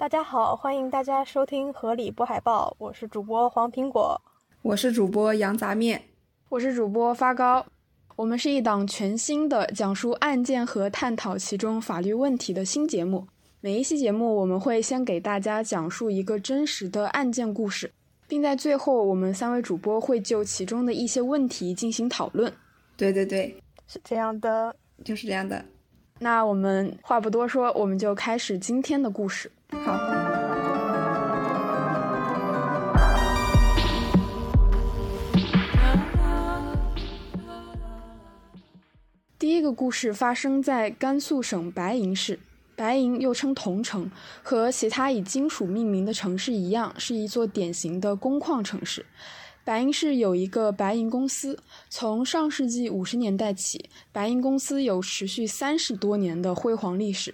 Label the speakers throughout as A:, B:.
A: 大家好，欢迎大家收听《合理播海报》，我是主播黄苹果，
B: 我是主播羊杂面，
C: 我是主播发糕。我们是一档全新的讲述案件和探讨其中法律问题的新节目。每一期节目，我们会先给大家讲述一个真实的案件故事，并在最后，我们三位主播会就其中的一些问题进行讨论。
B: 对对对，
A: 是这样的，
B: 就是这样的。
C: 那我们话不多说，我们就开始今天的故事。
B: 好。
C: 第一个故事发生在甘肃省白银市，白银又称铜城，和其他以金属命名的城市一样，是一座典型的工矿城市。白银市有一个白银公司，从上世纪五十年代起，白银公司有持续三十多年的辉煌历史。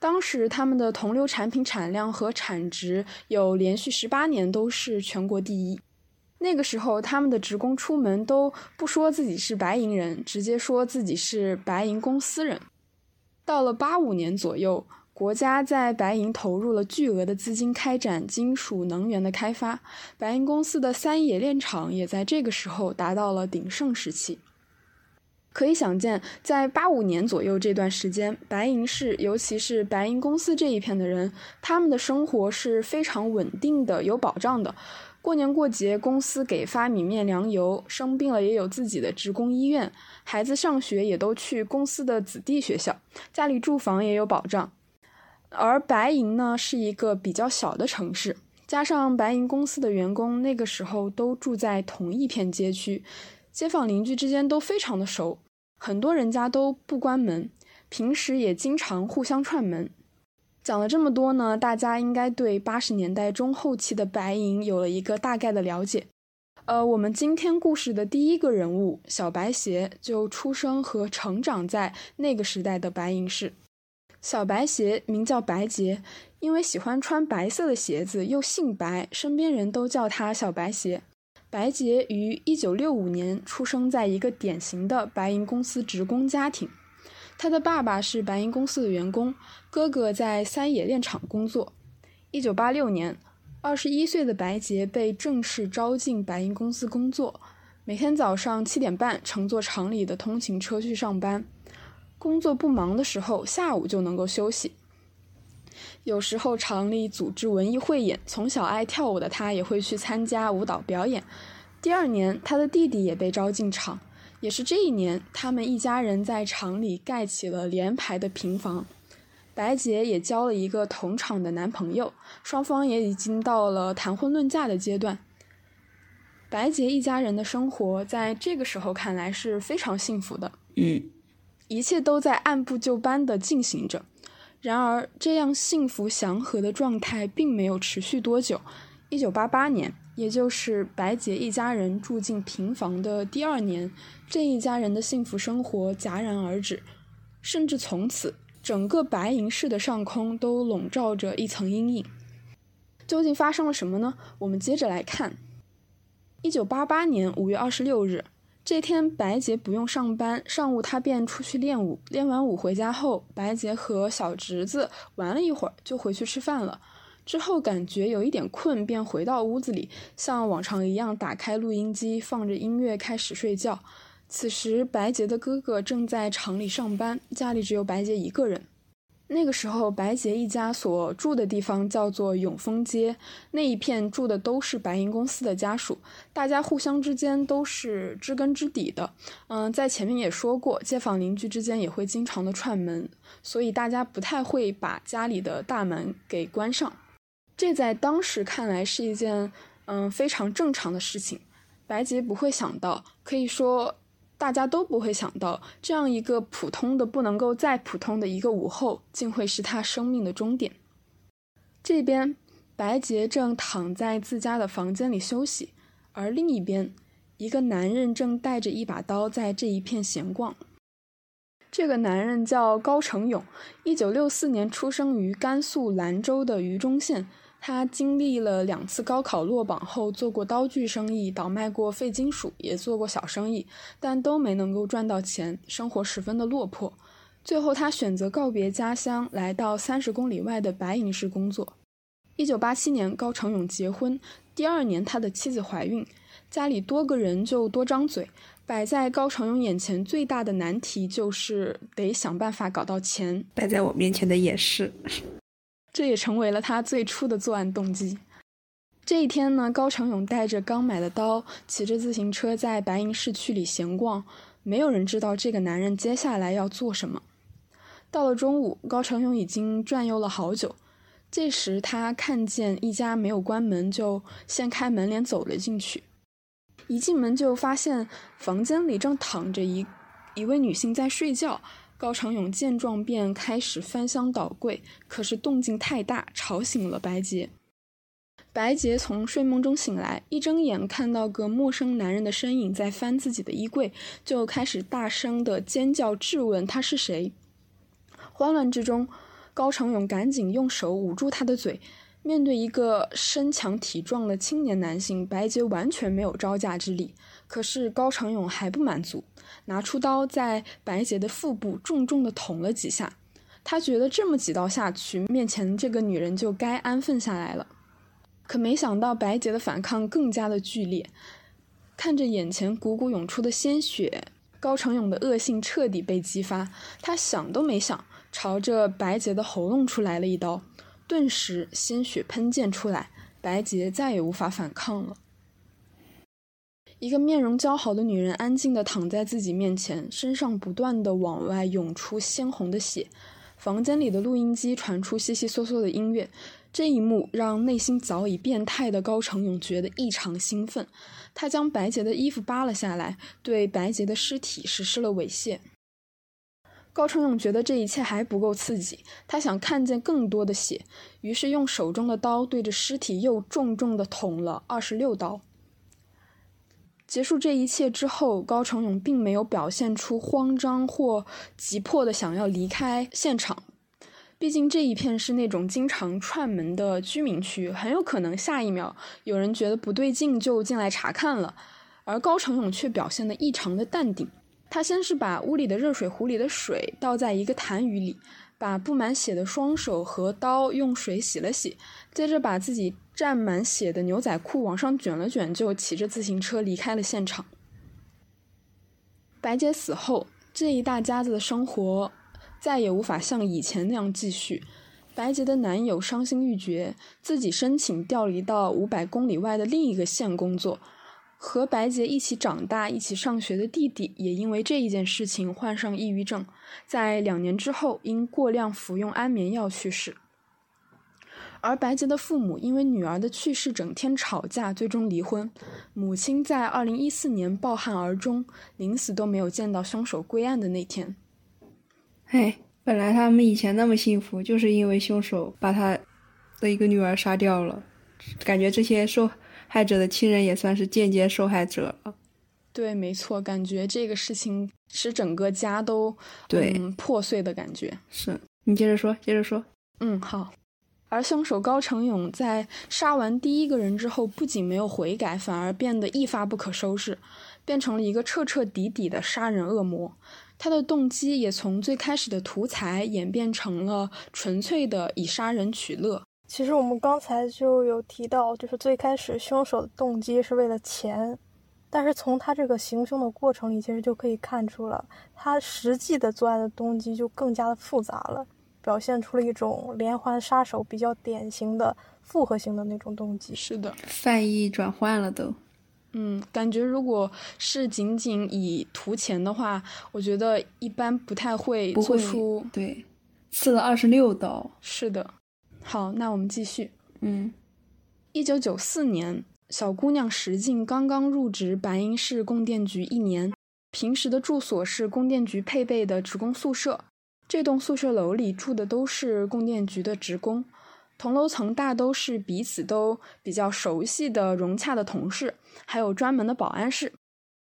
C: 当时他们的铜硫产品产量和产值有连续十八年都是全国第一。那个时候，他们的职工出门都不说自己是白银人，直接说自己是白银公司人。到了八五年左右。国家在白银投入了巨额的资金开展金属能源的开发，白银公司的三冶炼厂也在这个时候达到了鼎盛时期。可以想见，在八五年左右这段时间，白银市，尤其是白银公司这一片的人，他们的生活是非常稳定的、有保障的。过年过节，公司给发米面粮油，生病了也有自己的职工医院，孩子上学也都去公司的子弟学校，家里住房也有保障。而白银呢是一个比较小的城市，加上白银公司的员工那个时候都住在同一片街区，街坊邻居之间都非常的熟，很多人家都不关门，平时也经常互相串门。讲了这么多呢，大家应该对八十年代中后期的白银有了一个大概的了解。呃，我们今天故事的第一个人物小白鞋就出生和成长在那个时代的白银市。小白鞋名叫白洁，因为喜欢穿白色的鞋子，又姓白，身边人都叫他小白鞋。白洁于一九六五年出生在一个典型的白银公司职工家庭，他的爸爸是白银公司的员工，哥哥在三冶炼厂工作。一九八六年，二十一岁的白洁被正式招进白银公司工作，每天早上七点半乘坐厂里的通勤车去上班。工作不忙的时候，下午就能够休息。有时候厂里组织文艺汇演，从小爱跳舞的他也会去参加舞蹈表演。第二年，他的弟弟也被招进厂，也是这一年，他们一家人在厂里盖起了连排的平房。白洁也交了一个同厂的男朋友，双方也已经到了谈婚论嫁的阶段。白洁一家人的生活在这个时候看来是非常幸福的。
B: 嗯。
C: 一切都在按部就班地进行着，然而这样幸福祥和的状态并没有持续多久。一九八八年，也就是白洁一家人住进平房的第二年，这一家人的幸福生活戛然而止，甚至从此，整个白银市的上空都笼罩着一层阴影。究竟发生了什么呢？我们接着来看。一九八八年五月二十六日。这天，白洁不用上班，上午她便出去练舞。练完舞回家后，白洁和小侄子玩了一会儿，就回去吃饭了。之后感觉有一点困，便回到屋子里，像往常一样打开录音机，放着音乐开始睡觉。此时，白洁的哥哥正在厂里上班，家里只有白洁一个人。那个时候，白洁一家所住的地方叫做永丰街，那一片住的都是白银公司的家属，大家互相之间都是知根知底的。嗯，在前面也说过，街坊邻居之间也会经常的串门，所以大家不太会把家里的大门给关上。这在当时看来是一件嗯非常正常的事情，白洁不会想到，可以说。大家都不会想到，这样一个普通的不能够再普通的一个午后，竟会是他生命的终点。这边，白洁正躺在自家的房间里休息，而另一边，一个男人正带着一把刀在这一片闲逛。这个男人叫高成勇，一九六四年出生于甘肃兰州的榆中县。他经历了两次高考落榜后，做过刀具生意，倒卖过废金属，也做过小生意，但都没能够赚到钱，生活十分的落魄。最后，他选择告别家乡，来到三十公里外的白银市工作。一九八七年，高成勇结婚，第二年他的妻子怀孕，家里多个人就多张嘴。摆在高成勇眼前最大的难题就是得想办法搞到钱。
B: 摆在我面前的也是，
C: 这也成为了他最初的作案动机。这一天呢，高成勇带着刚买的刀，骑着自行车在白银市区里闲逛，没有人知道这个男人接下来要做什么。到了中午，高成勇已经转悠了好久，这时他看见一家没有关门，就掀开门帘走了进去。一进门就发现房间里正躺着一一位女性在睡觉。高成勇见状便开始翻箱倒柜，可是动静太大，吵醒了白洁。白洁从睡梦中醒来，一睁眼看到个陌生男人的身影在翻自己的衣柜，就开始大声的尖叫质问他是谁。慌乱之中，高成勇赶紧用手捂住他的嘴。面对一个身强体壮的青年男性，白洁完全没有招架之力。可是高长勇还不满足，拿出刀在白洁的腹部重重的捅了几下。他觉得这么几刀下去，面前这个女人就该安分下来了。可没想到白洁的反抗更加的剧烈。看着眼前汩汩涌出的鲜血，高长勇的恶性彻底被激发。他想都没想，朝着白洁的喉咙处来了一刀。顿时鲜血喷溅出来，白洁再也无法反抗了。一个面容姣好的女人安静地躺在自己面前，身上不断地往外涌出鲜红的血。房间里的录音机传出悉悉嗦嗦的音乐，这一幕让内心早已变态的高成勇觉得异常兴奋。他将白洁的衣服扒了下来，对白洁的尸体实施了猥亵。高成勇觉得这一切还不够刺激，他想看见更多的血，于是用手中的刀对着尸体又重重的捅了二十六刀。结束这一切之后，高成勇并没有表现出慌张或急迫的想要离开现场，毕竟这一片是那种经常串门的居民区，很有可能下一秒有人觉得不对劲就进来查看了，而高成勇却表现得异常的淡定。他先是把屋里的热水壶里的水倒在一个痰盂里，把布满血的双手和刀用水洗了洗，接着把自己沾满血的牛仔裤往上卷了卷，就骑着自行车离开了现场。白洁死后，这一大家子的生活再也无法像以前那样继续。白洁的男友伤心欲绝，自己申请调离到五百公里外的另一个县工作。和白洁一起长大、一起上学的弟弟，也因为这一件事情患上抑郁症，在两年之后因过量服用安眠药去世。而白洁的父母因为女儿的去世整天吵架，最终离婚。母亲在二零一四年抱憾而终，临死都没有见到凶手归案的那天。
B: 哎，本来他们以前那么幸福，就是因为凶手把他的一个女儿杀掉了，感觉这些受。害者的亲人也算是间接受害者了。
C: 对，没错，感觉这个事情使整个家都
B: 对
C: 破碎的感觉。
B: 是你接着说，接着说。
C: 嗯，好。而凶手高成勇在杀完第一个人之后，不仅没有悔改，反而变得一发不可收拾，变成了一个彻彻底底的杀人恶魔。他的动机也从最开始的图财演变成了纯粹的以杀人取乐。
A: 其实我们刚才就有提到，就是最开始凶手的动机是为了钱，但是从他这个行凶的过程里，其实就可以看出了他实际的作案的动机就更加的复杂了，表现出了一种连环杀手比较典型的复合型的那种动机。
C: 是的，
B: 犯意转换了都。
C: 嗯，感觉如果是仅仅以图钱的话，我觉得一般不太会做出
B: 对，刺了二十六刀。
C: 是的。好，那我们继续。
B: 嗯，
C: 一九九四年，小姑娘石静刚刚入职白银市供电局一年，平时的住所是供电局配备的职工宿舍。这栋宿舍楼里住的都是供电局的职工，同楼层大都是彼此都比较熟悉的融洽的同事，还有专门的保安室。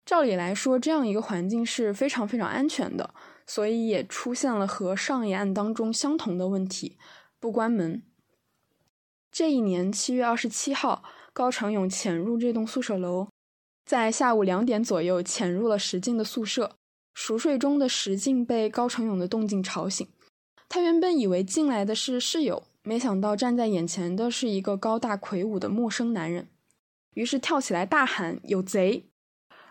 C: 照理来说，这样一个环境是非常非常安全的，所以也出现了和上一案当中相同的问题。不关门。这一年七月二十七号，高成勇潜入这栋宿舍楼，在下午两点左右潜入了石静的宿舍。熟睡中的石静被高成勇的动静吵醒，他原本以为进来的是室友，没想到站在眼前的是一个高大魁梧的陌生男人，于是跳起来大喊：“有贼！”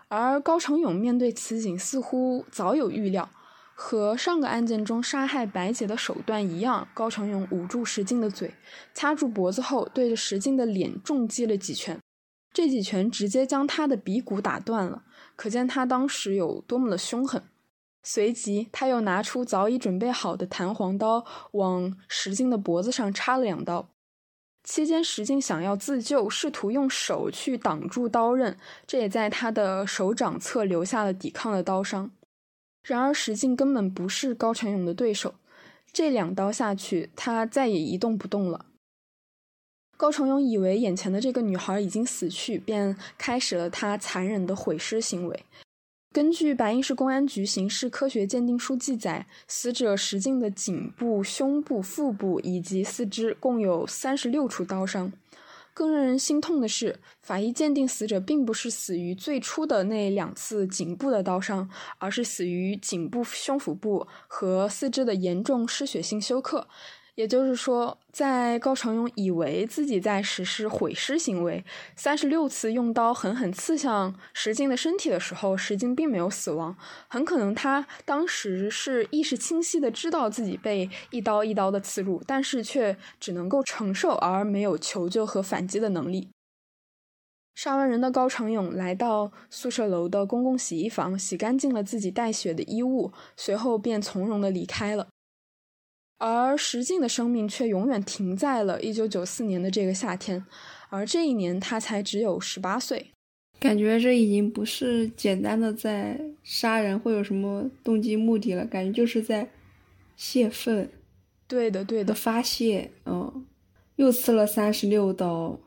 C: 而高成勇面对此景，似乎早有预料。和上个案件中杀害白姐的手段一样，高成勇捂住石静的嘴，掐住脖子后，对着石静的脸重击了几拳。这几拳直接将他的鼻骨打断了，可见他当时有多么的凶狠。随即，他又拿出早已准备好的弹簧刀，往石静的脖子上插了两刀。期间，石静想要自救，试图用手去挡住刀刃，这也在他的手掌侧留下了抵抗的刀伤。然而，石静根本不是高成勇的对手。这两刀下去，他再也一动不动了。高成勇以为眼前的这个女孩已经死去，便开始了他残忍的毁尸行为。根据白银市公安局刑事科学鉴定书记载，死者石静的颈部、胸部、腹部以及四肢共有三十六处刀伤。更让人心痛的是，法医鉴定死者并不是死于最初的那两次颈部的刀伤，而是死于颈部、胸腹部和四肢的严重失血性休克。也就是说，在高成勇以为自己在实施毁尸行为，三十六次用刀狠狠刺向石静的身体的时候，石静并没有死亡。很可能他当时是意识清晰的知道自己被一刀一刀的刺入，但是却只能够承受，而没有求救和反击的能力。杀完人的高成勇来到宿舍楼的公共洗衣房，洗干净了自己带血的衣物，随后便从容的离开了。而石静的生命却永远停在了一九九四年的这个夏天，而这一年他才只有十八岁。
B: 感觉这已经不是简单的在杀人会有什么动机目的了，感觉就是在泄愤。
C: 对的，对的，
B: 发泄。嗯，又刺了三十六刀，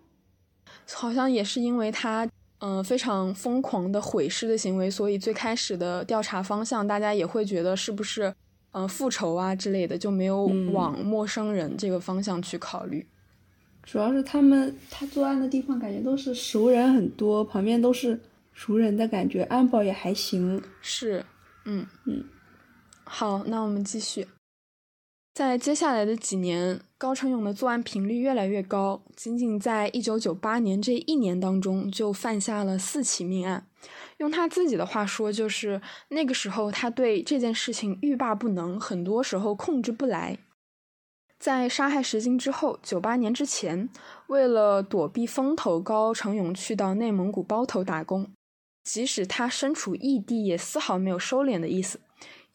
C: 好像也是因为他嗯非常疯狂的毁尸的行为，所以最开始的调查方向大家也会觉得是不是。嗯，复仇啊之类的就没有往陌生人这个方向去考虑。
B: 主要是他们他作案的地方感觉都是熟人很多，旁边都是熟人的感觉，安保也还行。
C: 是，嗯
B: 嗯。
C: 好，那我们继续。在接下来的几年，高成勇的作案频率越来越高，仅仅在一九九八年这一年当中，就犯下了四起命案。用他自己的话说，就是那个时候他对这件事情欲罢不能，很多时候控制不来。在杀害石金之后，九八年之前，为了躲避风头，高成勇去到内蒙古包头打工。即使他身处异地，也丝毫没有收敛的意思。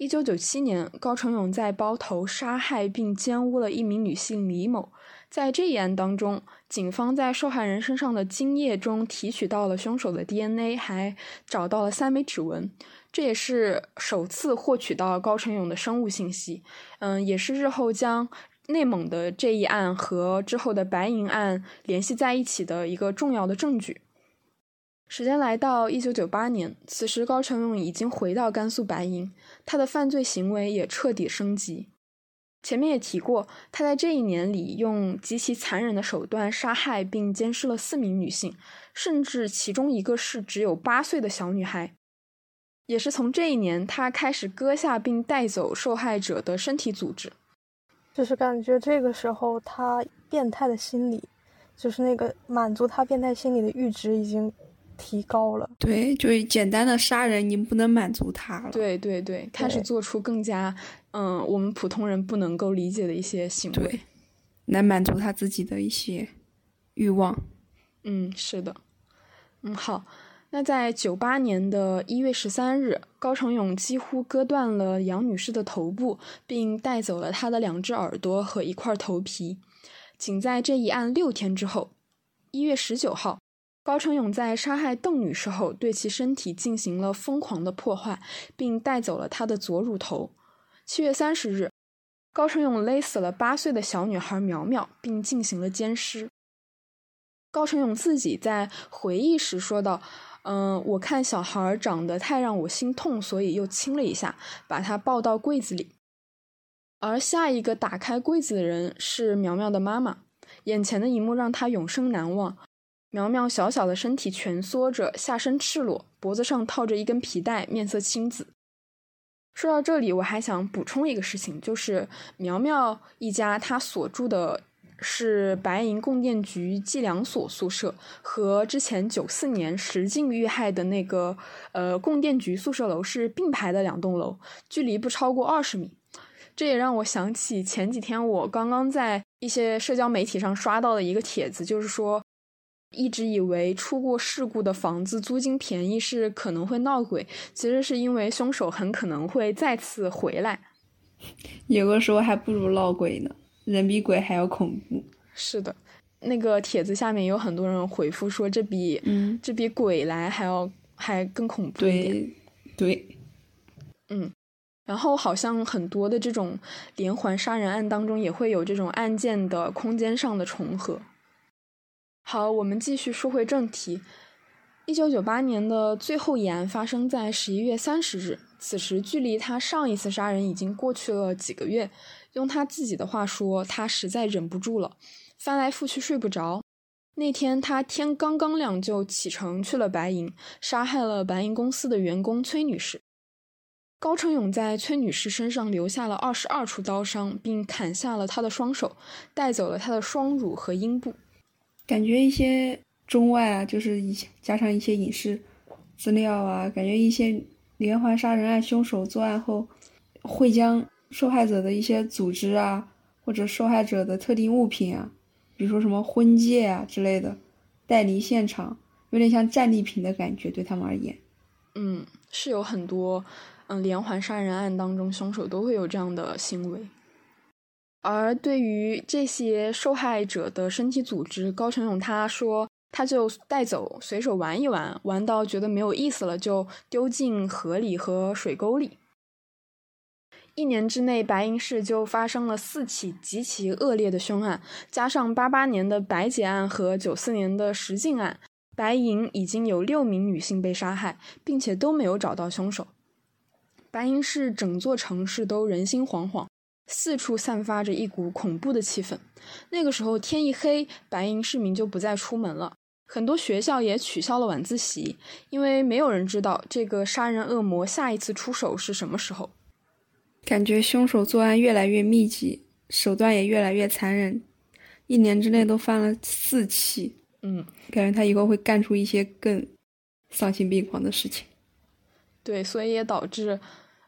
C: 一九九七年，高成勇在包头杀害并奸污了一名女性李某。在这一案当中，警方在受害人身上的精液中提取到了凶手的 DNA，还找到了三枚指纹，这也是首次获取到高成勇的生物信息。嗯，也是日后将内蒙的这一案和之后的白银案联系在一起的一个重要的证据。时间来到一九九八年，此时高成勇已经回到甘肃白银，他的犯罪行为也彻底升级。前面也提过，他在这一年里用极其残忍的手段杀害并奸尸了四名女性，甚至其中一个是只有八岁的小女孩。也是从这一年，他开始割下并带走受害者的身体组织。
A: 就是感觉这个时候，他变态的心理，就是那个满足他变态心理的阈值已经提高了。
B: 对，就是简单的杀人，你不能满足他了。
C: 对对对，开始做出更加。嗯，我们普通人不能够理解的一些行为，
B: 来满足他自己的一些欲望。
C: 嗯，是的。嗯，好。那在九八年的一月十三日，高成勇几乎割断了杨女士的头部，并带走了她的两只耳朵和一块头皮。仅在这一案六天之后，一月十九号，高成勇在杀害邓女士后，对其身体进行了疯狂的破坏，并带走了她的左乳头。七月三十日，高成勇勒死了八岁的小女孩苗苗，并进行了奸尸。高成勇自己在回忆时说道：“嗯，我看小孩长得太让我心痛，所以又亲了一下，把她抱到柜子里。”而下一个打开柜子的人是苗苗的妈妈。眼前的一幕让她永生难忘：苗苗小小的身体蜷缩着，下身赤裸，脖子上套着一根皮带，面色青紫。说到这里，我还想补充一个事情，就是苗苗一家他所住的是白银供电局计量所宿舍和之前九四年石进遇害的那个呃供电局宿舍楼是并排的两栋楼，距离不超过二十米。这也让我想起前几天我刚刚在一些社交媒体上刷到的一个帖子，就是说。一直以为出过事故的房子租金便宜是可能会闹鬼，其实是因为凶手很可能会再次回来。
B: 有的时候还不如闹鬼呢，人比鬼还要恐怖。
C: 是的，那个帖子下面有很多人回复说，这比
B: 嗯，
C: 这比鬼来还要还更恐怖一点。
B: 对对，
C: 嗯，然后好像很多的这种连环杀人案当中也会有这种案件的空间上的重合。好，我们继续说回正题。一九九八年的最后一案发生在十一月三十日，此时距离他上一次杀人已经过去了几个月。用他自己的话说，他实在忍不住了，翻来覆去睡不着。那天他天刚刚亮就启程去了白银，杀害了白银公司的员工崔女士。高成勇在崔女士身上留下了二十二处刀伤，并砍下了她的双手，带走了她的双乳和阴部。
B: 感觉一些中外啊，就是一些加上一些影视资料啊，感觉一些连环杀人案凶手作案后会将受害者的一些组织啊，或者受害者的特定物品啊，比如说什么婚戒啊之类的，带离现场，有点像战利品的感觉，对他们而言。
C: 嗯，是有很多嗯连环杀人案当中，凶手都会有这样的行为。而对于这些受害者的身体组织，高成勇他说，他就带走，随手玩一玩，玩到觉得没有意思了，就丢进河里和水沟里。一年之内，白银市就发生了四起极其恶劣的凶案，加上八八年的白洁案和九四年的石进案，白银已经有六名女性被杀害，并且都没有找到凶手。白银市整座城市都人心惶惶。四处散发着一股恐怖的气氛。那个时候天一黑，白银市民就不再出门了，很多学校也取消了晚自习，因为没有人知道这个杀人恶魔下一次出手是什么时候。
B: 感觉凶手作案越来越密集，手段也越来越残忍，一年之内都犯了四起。
C: 嗯，
B: 感觉他以后会干出一些更丧心病狂的事情。
C: 对，所以也导致，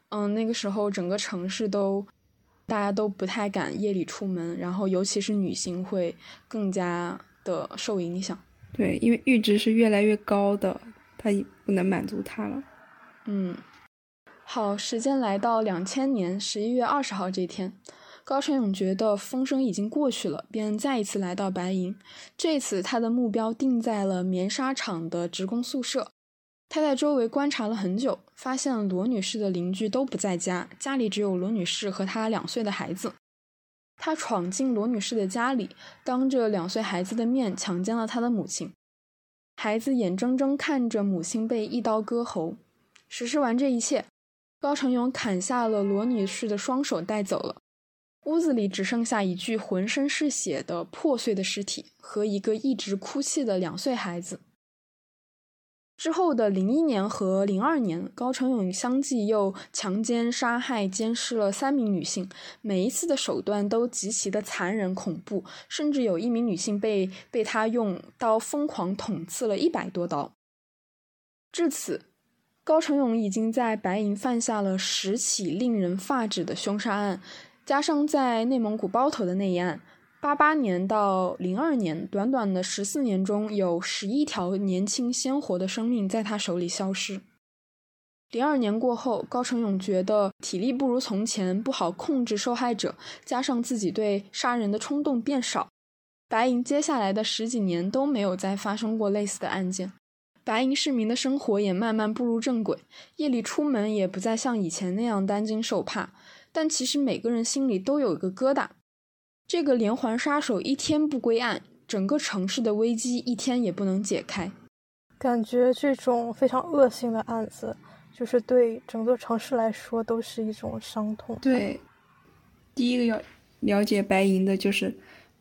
C: 嗯，那个时候整个城市都。大家都不太敢夜里出门，然后尤其是女性会更加的受影响。
B: 对，因为阈值是越来越高的，它不能满足他了。
C: 嗯，好，时间来到两千年十一月二十号这天，高成勇觉得风声已经过去了，便再一次来到白银。这次他的目标定在了棉纱厂的职工宿舍。他在周围观察了很久，发现罗女士的邻居都不在家，家里只有罗女士和她两岁的孩子。他闯进罗女士的家里，当着两岁孩子的面强奸了她的母亲。孩子眼睁睁看着母亲被一刀割喉。实施完这一切，高成勇砍下了罗女士的双手带走了。屋子里只剩下一具浑身是血的破碎的尸体和一个一直哭泣的两岁孩子。之后的零一年和零二年，高成勇相继又强奸、杀害、监视了三名女性，每一次的手段都极其的残忍恐怖，甚至有一名女性被被他用刀疯狂捅刺了一百多刀。至此，高成勇已经在白银犯下了十起令人发指的凶杀案，加上在内蒙古包头的那一案。八八年到零二年，短短的十四年中，有十一条年轻鲜活的生命在他手里消失。零二年过后，高成勇觉得体力不如从前，不好控制受害者，加上自己对杀人的冲动变少，白银接下来的十几年都没有再发生过类似的案件。白银市民的生活也慢慢步入正轨，夜里出门也不再像以前那样担惊受怕。但其实每个人心里都有一个疙瘩。这个连环杀手一天不归案，整个城市的危机一天也不能解开。
A: 感觉这种非常恶性的案子，就是对整座城市来说都是一种伤痛。
B: 对，第一个要了解白银的就是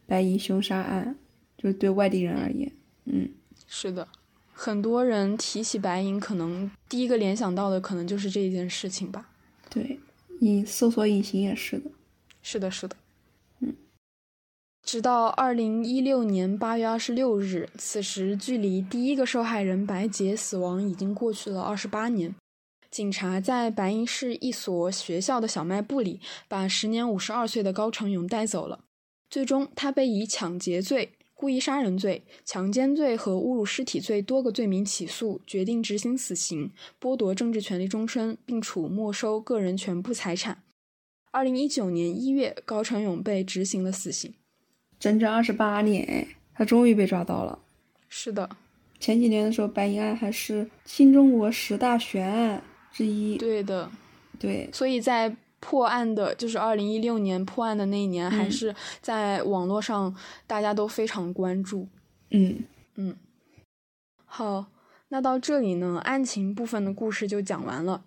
B: 白银凶杀案，就是对外地人而言，嗯，
C: 是的，很多人提起白银，可能第一个联想到的可能就是这一件事情吧。
B: 对，你搜索引擎也是的。
C: 是的，是的。直到二零一六年八月二十六日，此时距离第一个受害人白洁死亡已经过去了二十八年。警察在白银市一所学校的小卖部里，把时年五十二岁的高成勇带走了。最终，他被以抢劫罪、故意杀人罪、强奸罪和侮辱尸体罪多个罪名起诉，决定执行死刑，剥夺政治权利终身，并处没收个人全部财产。二零一九年一月，高成勇被执行了死刑。
B: 整整二十八年，他终于被抓到了。
C: 是的，
B: 前几年的时候，白银案还是新中国十大悬案。之一，
C: 对的，
B: 对，
C: 所以在破案的，就是二零一六年破案的那一年，还是在网络上大家都非常关注。
B: 嗯
C: 嗯，好，那到这里呢，案情部分的故事就讲完了。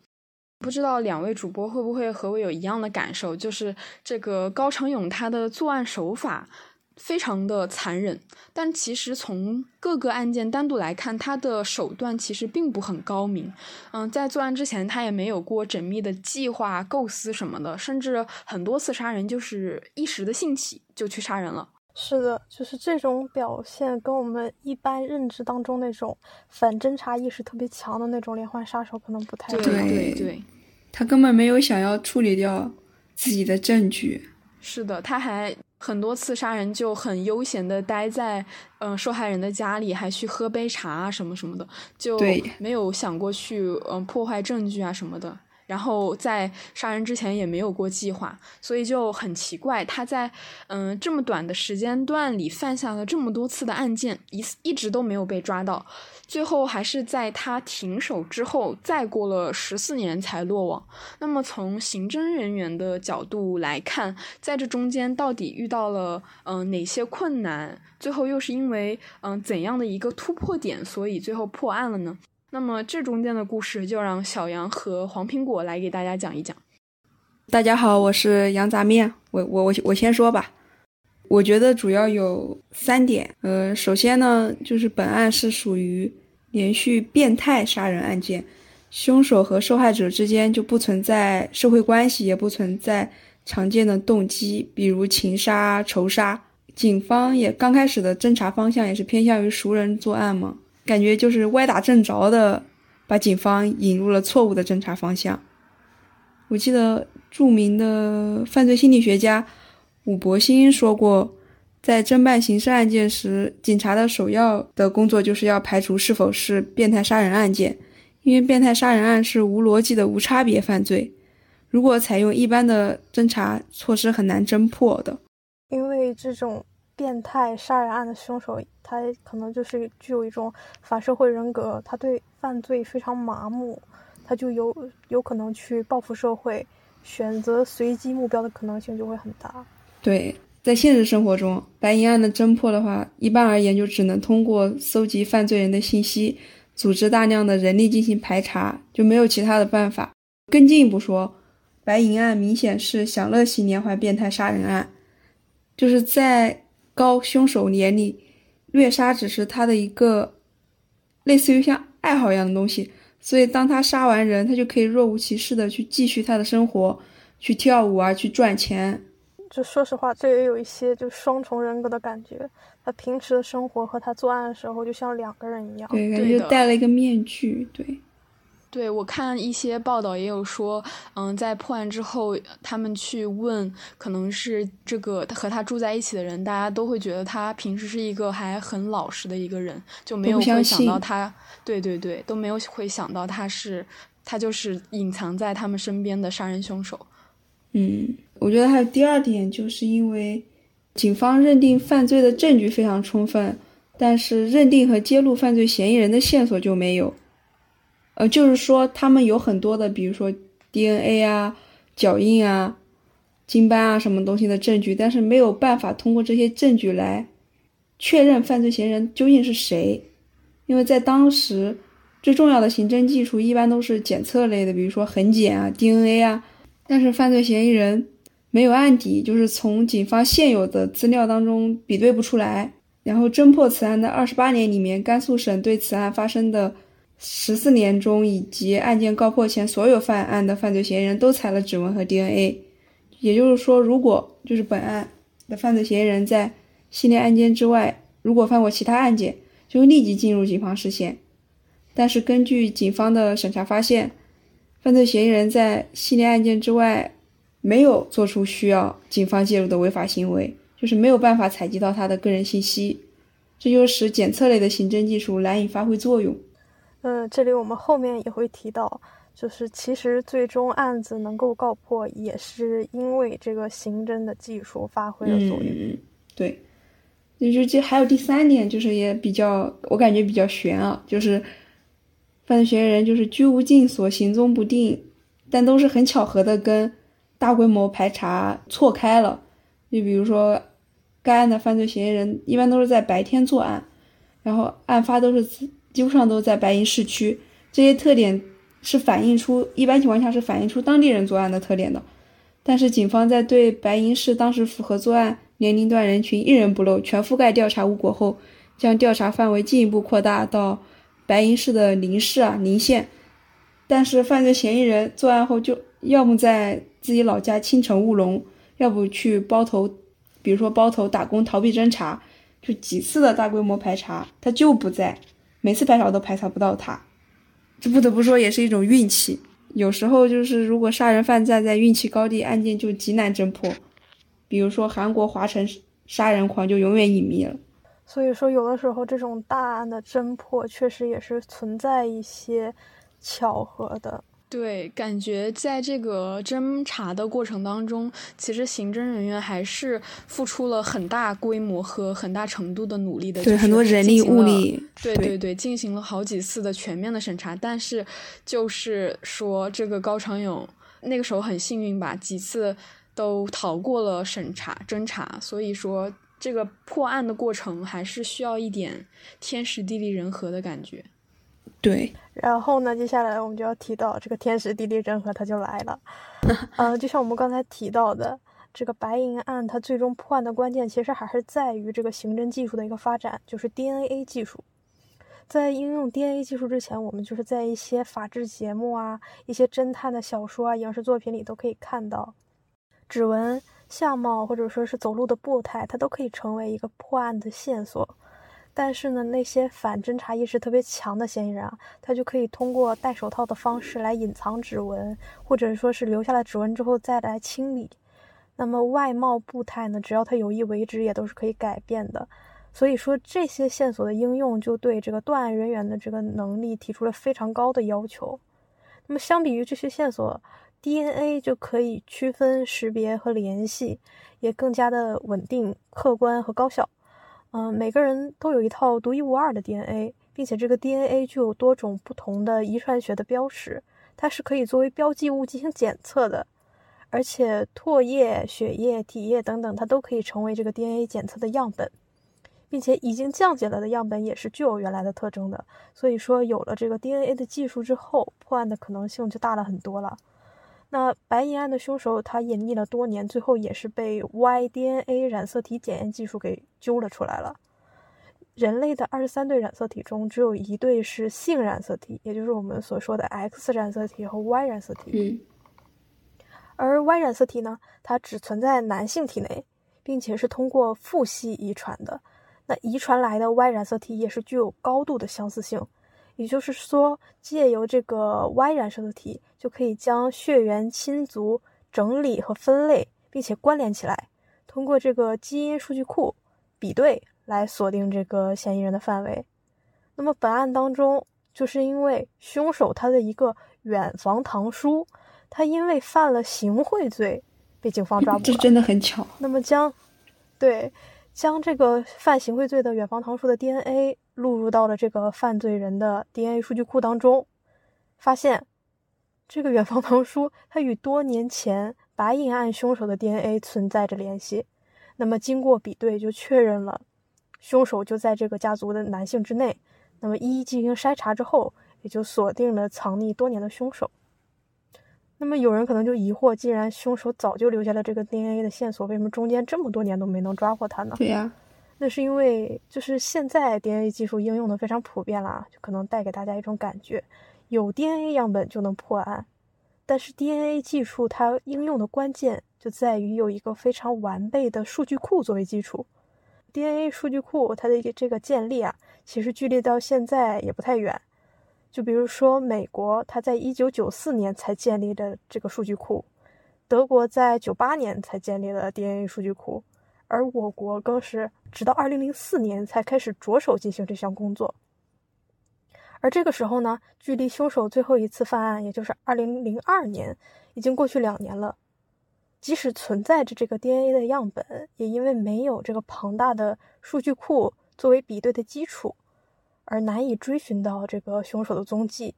C: 不知道两位主播会不会和我有一样的感受，就是这个高长勇他的作案手法。非常的残忍，但其实从各个案件单独来看，他的手段其实并不很高明。嗯，在作案之前，他也没有过缜密的计划、构思什么的，甚至很多次杀人就是一时的兴起就去杀人了。
A: 是的，就是这种表现跟我们一般认知当中那种反侦查意识特别强的那种连环杀手可能不太
C: 对对对，
B: 他根本没有想要处理掉自己的证据。
C: 是的，他还。很多次杀人就很悠闲的待在嗯受害人的家里，还去喝杯茶啊什么什么的，就没有想过去嗯破坏证据啊什么的。然后在杀人之前也没有过计划，所以就很奇怪，他在嗯这么短的时间段里犯下了这么多次的案件，一一直都没有被抓到，最后还是在他停手之后，再过了十四年才落网。那么从刑侦人员的角度来看，在这中间到底遇到了嗯哪些困难？最后又是因为嗯怎样的一个突破点，所以最后破案了呢？那么这中间的故事就让小杨和黄苹果来给大家讲一讲。
B: 大家好，我是羊杂面，我我我我先说吧。我觉得主要有三点。呃，首先呢，就是本案是属于连续变态杀人案件，凶手和受害者之间就不存在社会关系，也不存在常见的动机，比如情杀、仇杀。警方也刚开始的侦查方向也是偏向于熟人作案嘛。感觉就是歪打正着的，把警方引入了错误的侦查方向。我记得著名的犯罪心理学家武伯兴说过，在侦办刑事案件时，警察的首要的工作就是要排除是否是变态杀人案件，因为变态杀人案是无逻辑的无差别犯罪，如果采用一般的侦查措施，很难侦破的。
A: 因为这种。变态杀人案的凶手，他可能就是具有一种反社会人格，他对犯罪非常麻木，他就有有可能去报复社会，选择随机目标的可能性就会很大。
B: 对，在现实生活中，白银案的侦破的话，一般而言就只能通过搜集犯罪人的信息，组织大量的人力进行排查，就没有其他的办法。更进一步说，白银案明显是享乐型连环变态杀人案，就是在。高凶手年龄，虐杀只是他的一个类似于像爱好一样的东西，所以当他杀完人，他就可以若无其事的去继续他的生活，去跳舞啊，去赚钱。
A: 就说实话，这也有一些就双重人格的感觉。他平时的生活和他作案的时候就像两个人一样，
B: 对，感觉戴了一个面具，对。
C: 对，我看一些报道也有说，嗯，在破案之后，他们去问，可能是这个和他住在一起的人，大家都会觉得他平时是一个还很老实的一个人，就没有会想到他，对对对，都没有会想到他是他就是隐藏在他们身边的杀人凶手。
B: 嗯，我觉得还有第二点，就是因为警方认定犯罪的证据非常充分，但是认定和揭露犯罪嫌疑人的线索就没有。呃，就是说他们有很多的，比如说 DNA 啊、脚印啊、经斑啊什么东西的证据，但是没有办法通过这些证据来确认犯罪嫌疑人究竟是谁，因为在当时最重要的刑侦技术一般都是检测类的，比如说痕检啊、DNA 啊，但是犯罪嫌疑人没有案底，就是从警方现有的资料当中比对不出来。然后侦破此案的二十八年里面，甘肃省对此案发生的。十四年中，以及案件告破前所有犯案的犯罪嫌疑人都采了指纹和 DNA，也就是说，如果就是本案的犯罪嫌疑人在系列案件之外，如果犯过其他案件，就会立即进入警方视线。但是根据警方的审查发现，犯罪嫌疑人在系列案件之外没有做出需要警方介入的违法行为，就是没有办法采集到他的个人信息，这就使检测类的刑侦技术难以发挥作用。
A: 嗯，这里我们后面也会提到，就是其实最终案子能够告破，也是因为这个刑侦的技术发挥了作用。
B: 嗯，对。就这还有第三点，就是也比较，我感觉比较悬啊，就是犯罪嫌疑人就是居无定所、行踪不定，但都是很巧合的跟大规模排查错开了。就比如说，该案的犯罪嫌疑人一般都是在白天作案，然后案发都是基本上都在白银市区，这些特点是反映出一般情况下是反映出当地人作案的特点的。但是警方在对白银市当时符合作案。年龄段人群一人不漏，全覆盖调查无果后，将调查范围进一步扩大到白银市的邻市啊邻县。但是犯罪嫌疑人作案后，就要么在自己老家青城务农，要不去包头，比如说包头打工逃避侦查。就几次的大规模排查，他就不在，每次排查都排查不到他。这不得不说也是一种运气。有时候就是如果杀人犯站在运气高地，案件就极难侦破。比如说韩国华城杀人狂就永远隐秘了，
A: 所以说有的时候这种大案的侦破确实也是存在一些巧合的。
C: 对，感觉在这个侦查的过程当中，其实刑侦人员还是付出了很大规模和很大程度的努力的。
B: 对，很多人力物力。
C: 对对对，进行了好几次的全面的审查，但是就是说这个高长勇那个时候很幸运吧，几次。都逃过了审查侦查，所以说这个破案的过程还是需要一点天时地利人和的感觉。
B: 对，
A: 然后呢，接下来我们就要提到这个天时地利人和，它就来了。嗯，就像我们刚才提到的，这个白银案，它最终破案的关键其实还是在于这个刑侦技术的一个发展，就是 DNA 技术。在应用 DNA 技术之前，我们就是在一些法制节目啊、一些侦探的小说啊、影视作品里都可以看到。指纹、相貌或者说是走路的步态，它都可以成为一个破案的线索。但是呢，那些反侦查意识特别强的嫌疑人啊，他就可以通过戴手套的方式来隐藏指纹，或者说是留下了指纹之后再来清理。那么外貌步态呢，只要他有意为之，也都是可以改变的。所以说，这些线索的应用就对这个断案人员的这个能力提出了非常高的要求。那么相比于这些线索，DNA 就可以区分、识别和联系，也更加的稳定、客观和高效。嗯，每个人都有一套独一无二的 DNA，并且这个 DNA 具有多种不同的遗传学的标识，它是可以作为标记物进行检测的。而且唾液、血液、体液等等，它都可以成为这个 DNA 检测的样本，并且已经降解了的样本也是具有原来的特征的。所以说，有了这个 DNA 的技术之后，破案的可能性就大了很多了。那白银案的凶手，他隐匿了多年，最后也是被 Y DNA 染色体检验技术给揪了出来了。人类的二十三对染色体中，只有一对是性染色体，也就是我们所说的 X 染色体和 Y 染色体。
B: 嗯。
A: 而 Y 染色体呢，它只存在男性体内，并且是通过父系遗传的。那遗传来的 Y 染色体也是具有高度的相似性。也就是说，借由这个 Y 染色体，就可以将血缘亲族整理和分类，并且关联起来，通过这个基因数据库比对来锁定这个嫌疑人的范围。那么本案当中，就是因为凶手他的一个远房堂叔，他因为犯了行贿罪，被警方抓捕了。
B: 这真的很巧。
A: 那么将对。将这个犯行贿罪的远房堂叔的 DNA 录入到了这个犯罪人的 DNA 数据库当中，发现这个远房堂叔他与多年前白银案凶手的 DNA 存在着联系。那么经过比对，就确认了凶手就在这个家族的男性之内。那么一一进行筛查之后，也就锁定了藏匿多年的凶手。那么有人可能就疑惑，既然凶手早就留下了这个 DNA 的线索，为什么中间这么多年都没能抓获他呢？
B: 对呀，
A: 那是因为就是现在 DNA 技术应用的非常普遍了，就可能带给大家一种感觉，有 DNA 样本就能破案。但是 DNA 技术它应用的关键就在于有一个非常完备的数据库作为基础。DNA 数据库它的一个这个建立啊，其实距离到现在也不太远。就比如说美国，它在一九九四年才建立的这个数据库，德国在九八年才建立了 DNA 数据库，而我国更是直到二零零四年才开始着手进行这项工作。而这个时候呢，距离凶手最后一次犯案，也就是二零零二年，已经过去两年了。即使存在着这个 DNA 的样本，也因为没有这个庞大的数据库作为比对的基础，而难以追寻到这个凶手的踪迹。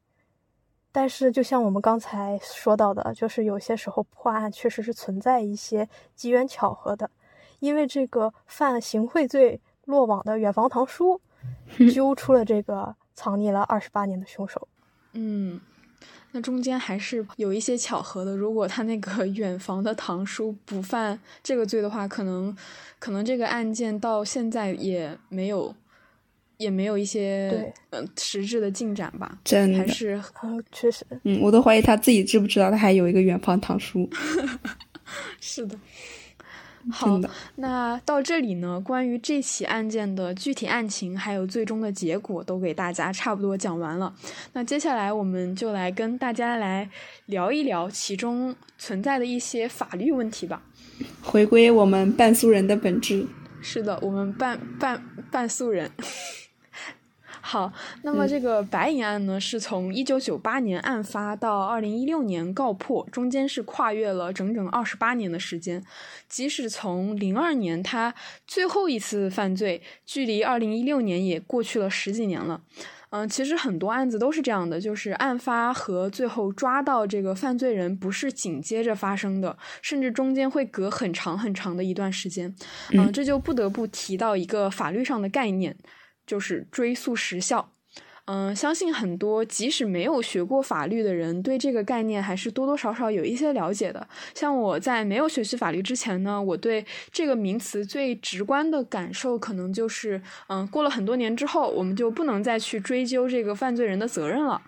A: 但是，就像我们刚才说到的，就是有些时候破案确实是存在一些机缘巧合的，因为这个犯行贿罪落网的远房堂叔，揪出了这个藏匿了二十八年的凶手。
C: 嗯。那中间还是有一些巧合的。如果他那个远房的堂叔不犯这个罪的话，可能，可能这个案件到现在也没有，也没有一些嗯实质的进展吧。
B: 真的
C: 还是
A: 嗯，确实，
B: 嗯，我都怀疑他自己知不知道他还有一个远房堂叔。
C: 是的。好，
B: 的
C: 那到这里呢，关于这起案件的具体案情还有最终的结果，都给大家差不多讲完了。那接下来我们就来跟大家来聊一聊其中存在的一些法律问题吧。
B: 回归我们半素人的本质。
C: 是的，我们半半半素人。好，那么这个白银案呢，是从一九九八年案发到二零一六年告破，中间是跨越了整整二十八年的时间。即使从零二年他最后一次犯罪，距离二零一六年也过去了十几年了。嗯，其实很多案子都是这样的，就是案发和最后抓到这个犯罪人不是紧接着发生的，甚至中间会隔很长很长的一段时间。嗯，这就不得不提到一个法律上的概念。就是追诉时效，嗯，相信很多即使没有学过法律的人，对这个概念还是多多少少有一些了解的。像我在没有学习法律之前呢，我对这个名词最直观的感受，可能就是，嗯，过了很多年之后，我们就不能再去追究这个犯罪人的责任了。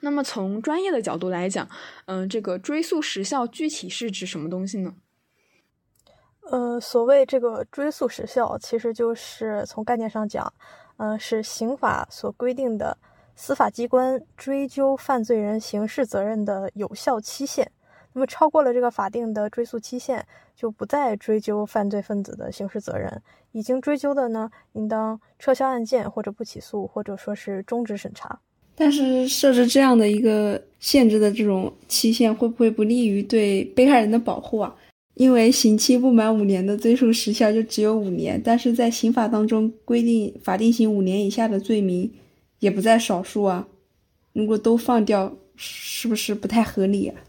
C: 那么从专业的角度来讲，嗯，这个追诉时效具体是指什么东西呢？
A: 呃，所谓这个追诉时效，其实就是从概念上讲，嗯，是刑法所规定的司法机关追究犯罪人刑事责任的有效期限。那么超过了这个法定的追诉期限，就不再追究犯罪分子的刑事责任。已经追究的呢，应当撤销案件，或者不起诉，或者说是终止审查。
B: 但是设置这样的一个限制的这种期限，会不会不利于对被害人的保护啊？因为刑期不满五年的追诉时效就只有五年，但是在刑法当中规定法定刑五年以下的罪名也不在少数啊。如果都放掉，是不是不太合理啊？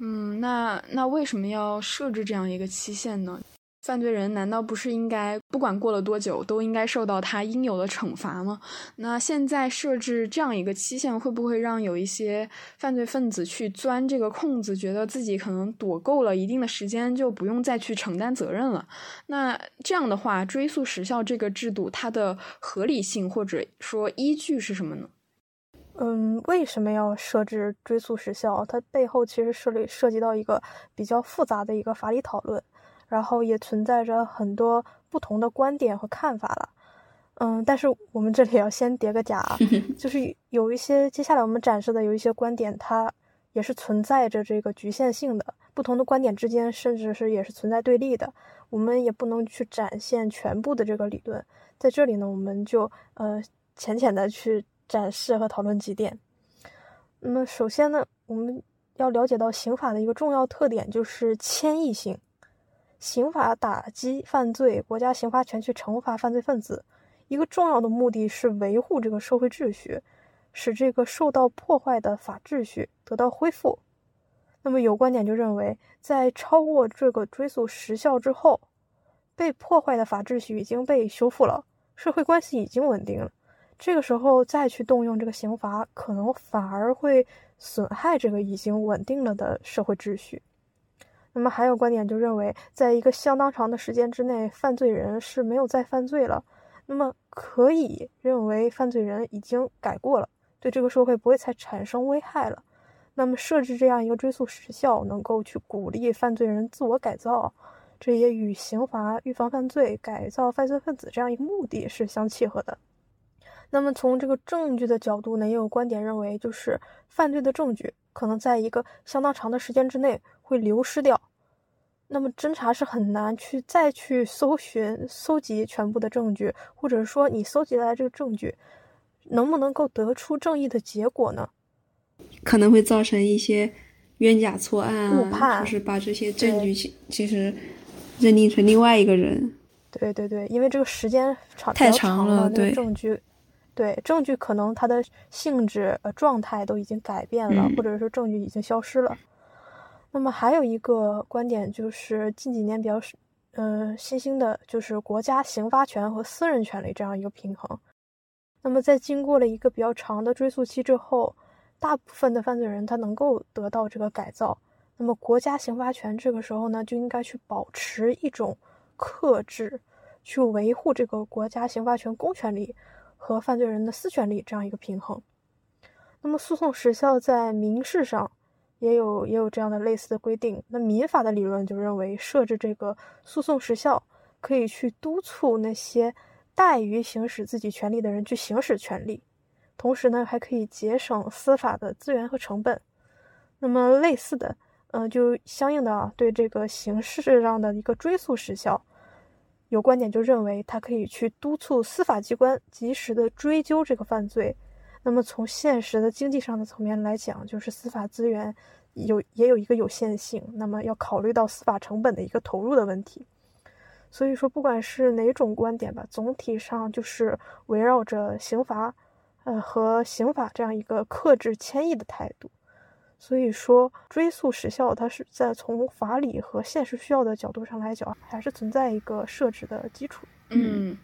C: 嗯，那那为什么要设置这样一个期限呢？犯罪人难道不是应该不管过了多久都应该受到他应有的惩罚吗？那现在设置这样一个期限，会不会让有一些犯罪分子去钻这个空子，觉得自己可能躲够了一定的时间，就不用再去承担责任了？那这样的话，追诉时效这个制度，它的合理性或者说依据是什么呢？
A: 嗯，为什么要设置追诉时效？它背后其实涉里涉及到一个比较复杂的一个法理讨论。然后也存在着很多不同的观点和看法了，嗯，但是我们这里要先叠个甲，就是有一些接下来我们展示的有一些观点，它也是存在着这个局限性的，不同的观点之间甚至是也是存在对立的，我们也不能去展现全部的这个理论，在这里呢，我们就呃浅浅的去展示和讨论几点。那么首先呢，我们要了解到刑法的一个重要特点就是迁移性。刑法打击犯罪，国家刑罚权去惩罚犯罪分子，一个重要的目的是维护这个社会秩序，使这个受到破坏的法秩序得到恢复。那么有观点就认为，在超过这个追诉时效之后，被破坏的法秩序已经被修复了，社会关系已经稳定了，这个时候再去动用这个刑罚，可能反而会损害这个已经稳定了的社会秩序。那么还有观点就认为，在一个相当长的时间之内，犯罪人是没有再犯罪了，那么可以认为犯罪人已经改过了，对这个社会不会再产生危害了。那么设置这样一个追诉时效，能够去鼓励犯罪人自我改造，这也与刑罚、预防犯罪、改造犯罪分子这样一个目的是相契合的。那么从这个证据的角度呢，也有观点认为，就是犯罪的证据可能在一个相当长的时间之内会流失掉。那么侦查是很难去再去搜寻、搜集全部的证据，或者说你搜集来这个证据，能不能够得出正义的结果呢？
B: 可能会造成一些冤假错案
A: 误判，
B: 就是把这些证据其其实认定成另外一个人。
A: 对对对，因为这个时间长
B: 太长
A: 了，
B: 对
A: 证据。对证据，可能它的性质、呃状态都已经改变了，或者说证据已经消失了。那么还有一个观点，就是近几年比较呃新兴的，就是国家刑罚权和私人权利这样一个平衡。那么在经过了一个比较长的追诉期之后，大部分的犯罪人他能够得到这个改造。那么国家刑罚权这个时候呢，就应该去保持一种克制，去维护这个国家刑罚权公权力。和犯罪人的私权利这样一个平衡。那么，诉讼时效在民事上也有也有这样的类似的规定。那民法的理论就认为，设置这个诉讼时效可以去督促那些怠于行使自己权利的人去行使权利，同时呢，还可以节省司法的资源和成本。那么，类似的，嗯，就相应的啊，对这个刑事上的一个追诉时效。有观点就认为，它可以去督促司法机关及时的追究这个犯罪。那么从现实的经济上的层面来讲，就是司法资源有也有一个有限性，那么要考虑到司法成本的一个投入的问题。所以说，不管是哪种观点吧，总体上就是围绕着刑罚，呃和刑法这样一个克制迁移的态度。所以说，追诉时效，它是在从法理和现实需要的角度上来讲，还是存在一个设置的基础。
C: 嗯，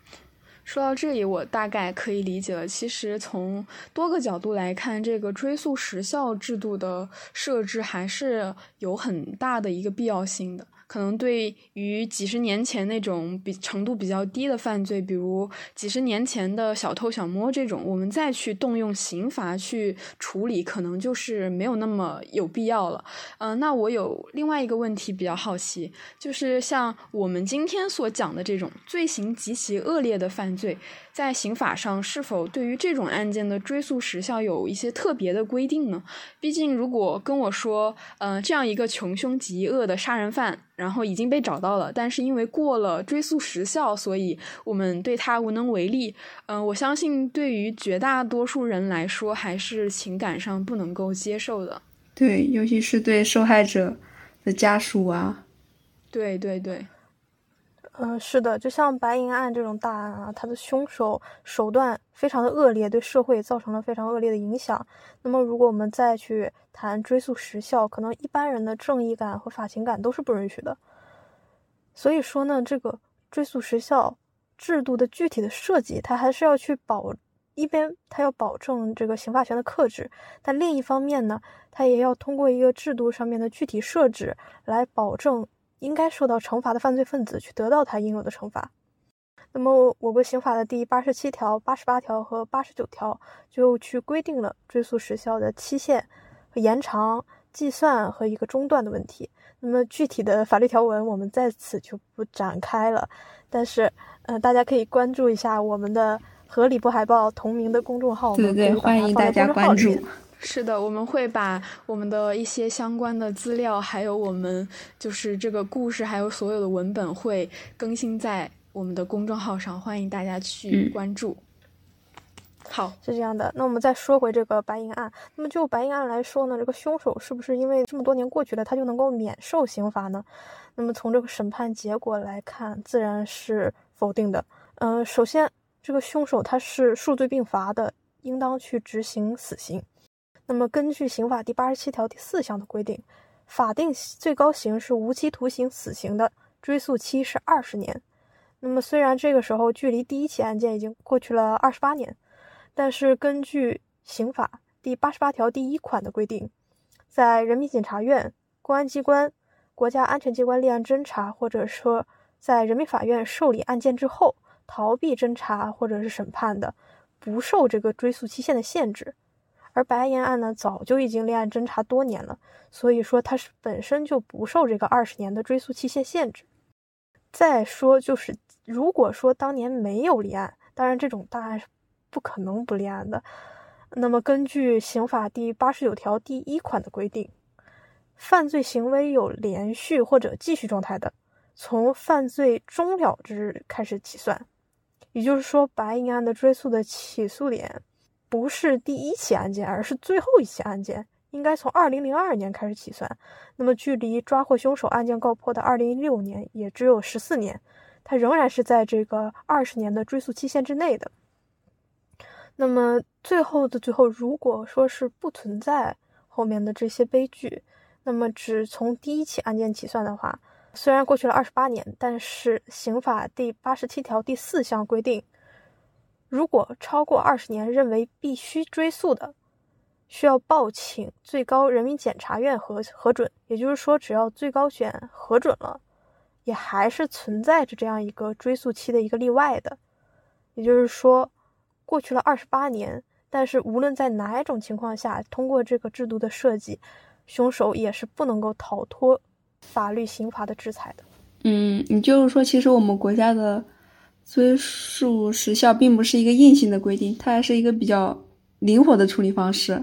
C: 说到这里，我大概可以理解了。其实从多个角度来看，这个追溯时效制度的设置还是有很大的一个必要性的。可能对于几十年前那种比程度比较低的犯罪，比如几十年前的小偷小摸这种，我们再去动用刑罚去处理，可能就是没有那么有必要了。嗯，那我有另外一个问题比较好奇，就是像我们今天所讲的这种罪行极其恶劣的犯罪。在刑法上，是否对于这种案件的追诉时效有一些特别的规定呢？毕竟，如果跟我说，呃，这样一个穷凶极恶的杀人犯，然后已经被找到了，但是因为过了追诉时效，所以我们对他无能为力。嗯，我相信对于绝大多数人来说，还是情感上不能够接受的。
B: 对，尤其是对受害者的家属啊。
C: 对对对。
A: 嗯，是的，就像白银案这种大案啊，它的凶手手段非常的恶劣，对社会造成了非常恶劣的影响。那么，如果我们再去谈追诉时效，可能一般人的正义感和法情感都是不允许的。所以说呢，这个追诉时效制度的具体的设计，它还是要去保一边，它要保证这个刑法权的克制，但另一方面呢，它也要通过一个制度上面的具体设置来保证。应该受到惩罚的犯罪分子去得到他应有的惩罚。那么，我国刑法的第八十七条、八十八条和八十九条就去规定了追诉时效的期限和延长、计算和一个中断的问题。那么，具体的法律条文我们在此就不展开了。但是，呃，大家可以关注一下我们的“合理不海报”同名的公众号，
B: 对对，欢迎大家关注。
C: 是的，我们会把我们的一些相关的资料，还有我们就是这个故事，还有所有的文本会更新在我们的公众号上，欢迎大家去关注。好，
A: 是这样的。那我们再说回这个白银案，那么就白银案来说呢，这个凶手是不是因为这么多年过去了，他就能够免受刑罚呢？那么从这个审判结果来看，自然是否定的。嗯，首先这个凶手他是数罪并罚的，应当去执行死刑。那么，根据刑法第八十七条第四项的规定，法定最高刑是无期徒刑、死刑的，追诉期是二十年。那么，虽然这个时候距离第一起案件已经过去了二十八年，但是根据刑法第八十八条第一款的规定，在人民检察院、公安机关、国家安全机关立案侦查，或者说在人民法院受理案件之后逃避侦查或者是审判的，不受这个追诉期限的限制。而白银案呢，早就已经立案侦查多年了，所以说它是本身就不受这个二十年的追诉期限限制。再说就是，如果说当年没有立案，当然这种大案是不可能不立案的。那么根据刑法第八十九条第一款的规定，犯罪行为有连续或者继续状态的，从犯罪终了之日开始起算。也就是说，白银案的追诉的起诉点不是第一起案件，而是最后一起案件，应该从二零零二年开始起算。那么，距离抓获凶手、案件告破的二零一六年也只有十四年，它仍然是在这个二十年的追诉期限之内的。那么，最后的最后，如果说是不存在后面的这些悲剧，那么只从第一起案件起算的话。虽然过去了二十八年，但是刑法第八十七条第四项规定，如果超过二十年认为必须追诉的，需要报请最高人民检察院核核准。也就是说，只要最高检核准了，也还是存在着这样一个追诉期的一个例外的。也就是说，过去了二十八年，但是无论在哪一种情况下，通过这个制度的设计，凶手也是不能够逃脱。法律刑罚的制裁的，
B: 嗯，你就是说，其实我们国家的追诉时效并不是一个硬性的规定，它还是一个比较灵活的处理方式。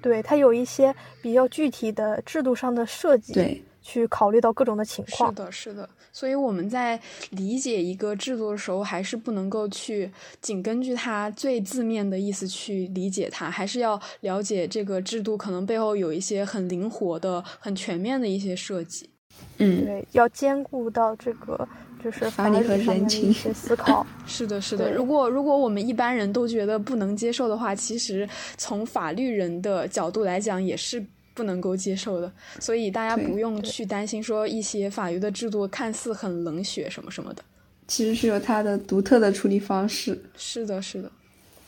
A: 对，它有一些比较具体的制度上的设计，
B: 对，
A: 去考虑到各种的情况。
C: 是的，是的。所以我们在理解一个制度的时候，还是不能够去仅根据它最字面的意思去理解它，还是要了解这个制度可能背后有一些很灵活的、很全面的一些设计。
B: 嗯，
A: 对，要兼顾到这个就是
B: 法理和人情
A: 思考。
C: 是的，是的。如果如果我们一般人都觉得不能接受的话，其实从法律人的角度来讲也是不能够接受的。所以大家不用去担心说一些法律的制度看似很冷血什么什么的，
B: 其实是有它的独特的处理方式。
C: 是的，是的。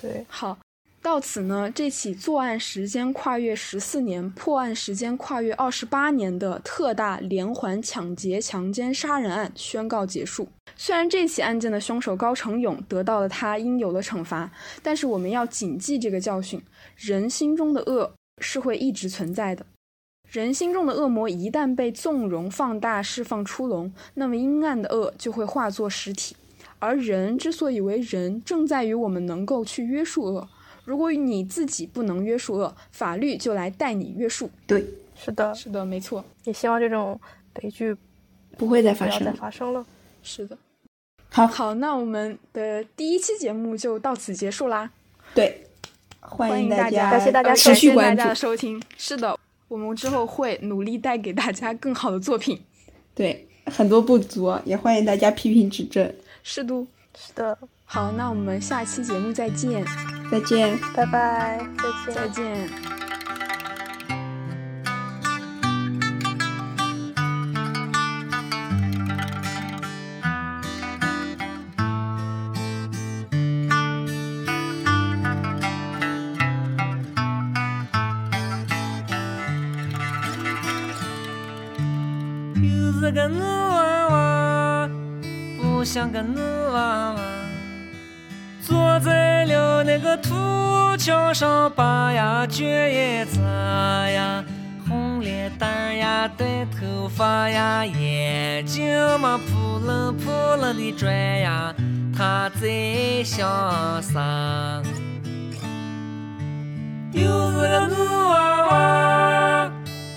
A: 对，
C: 好。到此呢，这起作案时间跨越十四年、破案时间跨越二十八年的特大连环抢劫、强奸、杀人案宣告结束。虽然这起案件的凶手高成勇得到了他应有的惩罚，但是我们要谨记这个教训：人心中的恶是会一直存在的。人心中的恶魔一旦被纵容、放大、释放出笼，那么阴暗的恶就会化作实体。而人之所以为人，正在于我们能够去约束恶。如果你自己不能约束恶，法律就来代你约束。
B: 对，
A: 是的，
C: 是的，没错。
A: 也希望这种悲剧
B: 不会再发生，
A: 再发生了。
C: 是的。
B: 好，
C: 好，那我们的第一期节目就到此结束啦。
B: 对，
C: 欢
B: 迎大
A: 家，感谢大家
B: 持续关
C: 注收听。是的，我们之后会努力带给大家更好的作品。
B: 对，很多不足，也欢迎大家批评指正。
C: 是的，
A: 是的。
C: 好，那我们下期节目再见，
B: 再见，
A: 拜拜，再
C: 见，再见。
D: 又是个女娃娃，不像个女娃娃。那个土墙上，拔呀卷叶子呀，红脸蛋呀，短头发呀，眼睛嘛扑棱扑棱的转呀，他在想啥？又是个女娃娃，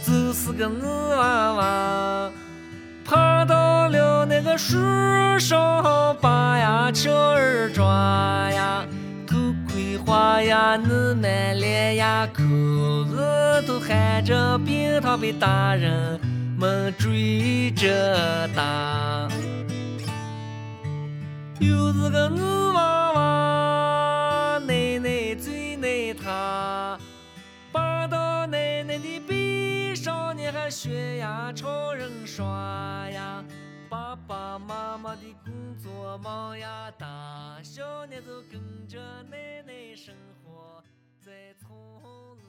D: 就是个女娃娃，爬到了那个树上，拔呀翘耳抓呀。花呀，嫩满脸呀，口子都含着冰糖，被大人们追着打。又是个女娃娃，奶奶最爱她，爬到奶奶的背上，你还学呀超人耍呀。爸爸妈妈的工作忙呀，大小年都跟着奶奶生活在村里。